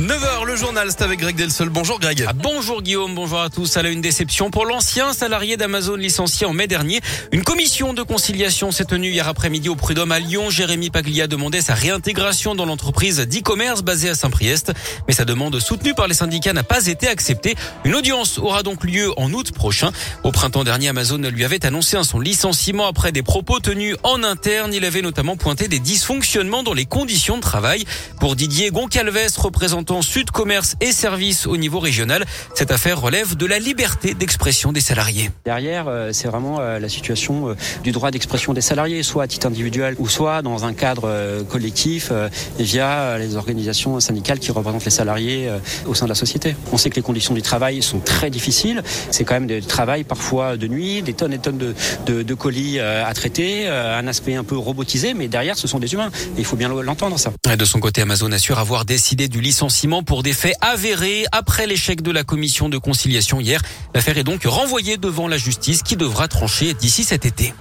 9h, le journal, c'est avec Greg Delsol. Bonjour Greg. Ah, bonjour Guillaume, bonjour à tous. Elle a une déception pour l'ancien salarié d'Amazon licencié en mai dernier. Une commission de conciliation s'est tenue hier après-midi au Prud'homme à Lyon. Jérémy Paglia demandait sa réintégration dans l'entreprise d'e-commerce basée à Saint-Priest. Mais sa demande soutenue par les syndicats n'a pas été acceptée. Une audience aura donc lieu en août prochain. Au printemps dernier, Amazon lui avait annoncé son licenciement après des propos tenus en interne. Il avait notamment pointé des dysfonctionnements dans les conditions de travail. Pour Didier Goncalves, représentant Sud Commerce et Services au niveau régional. Cette affaire relève de la liberté d'expression des salariés. Derrière, euh, c'est vraiment euh, la situation euh, du droit d'expression des salariés, soit à titre individuel ou soit dans un cadre collectif via les organisations syndicales qui représentent les salariés au sein de la société. On sait que les conditions du travail sont très difficiles. C'est quand même des travail parfois de nuit, des tonnes et tonnes de, de, de colis à traiter, un aspect un peu robotisé, mais derrière, ce sont des humains. Et il faut bien l'entendre, ça. De son côté, Amazon assure avoir décidé du licenciement pour des faits avérés après l'échec de la commission de conciliation hier. L'affaire est donc renvoyée devant la justice qui devra trancher d'ici cet été.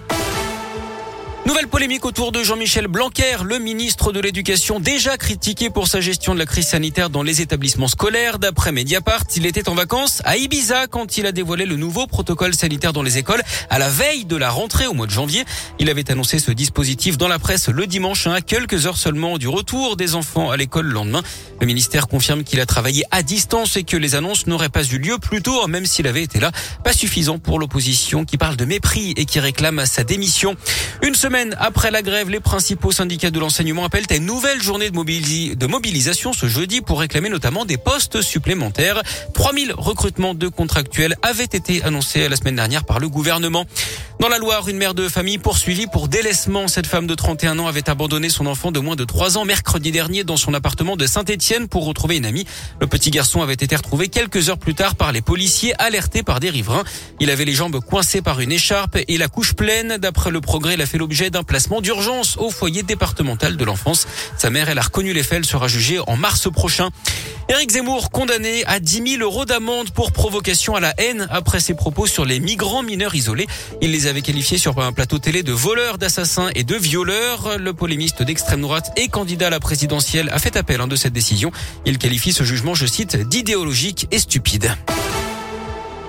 Nouvelle polémique autour de Jean-Michel Blanquer, le ministre de l'Éducation, déjà critiqué pour sa gestion de la crise sanitaire dans les établissements scolaires. D'après Mediapart, il était en vacances à Ibiza quand il a dévoilé le nouveau protocole sanitaire dans les écoles à la veille de la rentrée au mois de janvier. Il avait annoncé ce dispositif dans la presse le dimanche, hein, à quelques heures seulement du retour des enfants à l'école le lendemain. Le ministère confirme qu'il a travaillé à distance et que les annonces n'auraient pas eu lieu plus tôt, hein, même s'il avait été là. Pas suffisant pour l'opposition qui parle de mépris et qui réclame sa démission. Une semaine après la grève, les principaux syndicats de l'enseignement appellent à une nouvelle journée de, mobilisation ce jeudi pour réclamer notamment des postes supplémentaires. 3000 recrutements de contractuels avaient été annoncés la semaine dernière par le gouvernement. Dans la Loire, une mère de famille poursuivie pour délaissement. Cette femme de 31 ans avait abandonné son enfant de moins de 3 ans mercredi dernier dans son appartement de Saint-Etienne pour retrouver une amie. Le petit garçon avait été retrouvé quelques heures plus tard par les policiers alertés par des riverains. Il avait les jambes coincées par une écharpe et la couche pleine. D'après le progrès, il a fait l'objet d'un placement d'urgence au foyer départemental de l'enfance. Sa mère, elle a reconnu les faits. Elle sera jugée en mars prochain. Éric Zemmour condamné à 10 000 euros d'amende pour provocation à la haine après ses propos sur les migrants mineurs isolés. Il les avait qualifiés sur un plateau télé de voleurs, d'assassins et de violeurs. Le polémiste d'extrême droite et candidat à la présidentielle a fait appel hein, de cette décision. Il qualifie ce jugement, je cite, d'idéologique et stupide.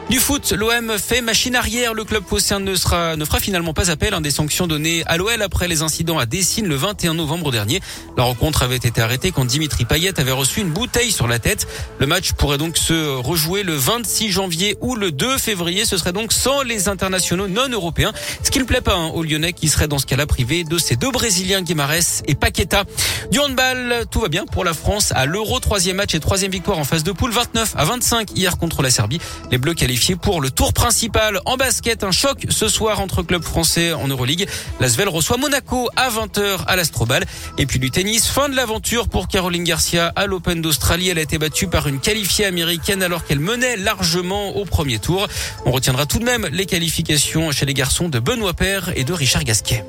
Du foot, l'OM fait machine arrière. Le club phocéen ne sera, ne fera finalement pas appel à des sanctions données à l'OL après les incidents à Dessine le 21 novembre dernier. La rencontre avait été arrêtée quand Dimitri Payet avait reçu une bouteille sur la tête. Le match pourrait donc se rejouer le 26 janvier ou le 2 février. Ce serait donc sans les internationaux non européens. Ce qui ne plaît pas hein, aux Lyonnais qui seraient dans ce cas-là privés de ces deux Brésiliens Guimarães et Paqueta. Du handball, tout va bien pour la France à l'Euro. Troisième match et troisième victoire en phase de poule. 29 à 25 hier contre la Serbie. Les Bleus pour le tour principal. En basket, un choc ce soir entre clubs français en Euroleague. L'Asvel reçoit Monaco à 20h à l'Astrobal. Et puis du tennis, fin de l'aventure pour Caroline Garcia à l'Open d'Australie. Elle a été battue par une qualifiée américaine alors qu'elle menait largement au premier tour. On retiendra tout de même les qualifications chez les garçons de Benoît Père et de Richard Gasquet.